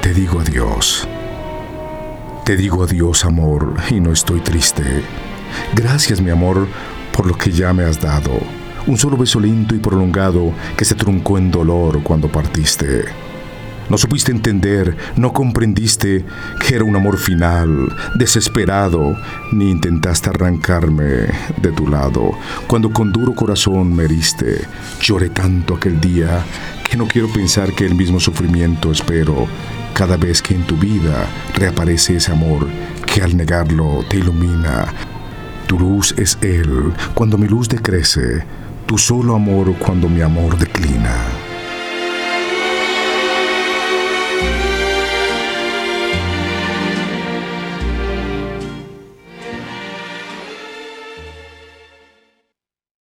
te digo adiós. Te digo adiós, amor, y no estoy triste. Gracias, mi amor, por lo que ya me has dado. Un solo beso lento y prolongado que se truncó en dolor cuando partiste. No supiste entender, no comprendiste que era un amor final, desesperado, ni intentaste arrancarme de tu lado. Cuando con duro corazón me heriste, lloré tanto aquel día que no quiero pensar que el mismo sufrimiento espero cada vez que en tu vida reaparece ese amor que al negarlo te ilumina. Tu luz es Él cuando mi luz decrece, tu solo amor cuando mi amor declina.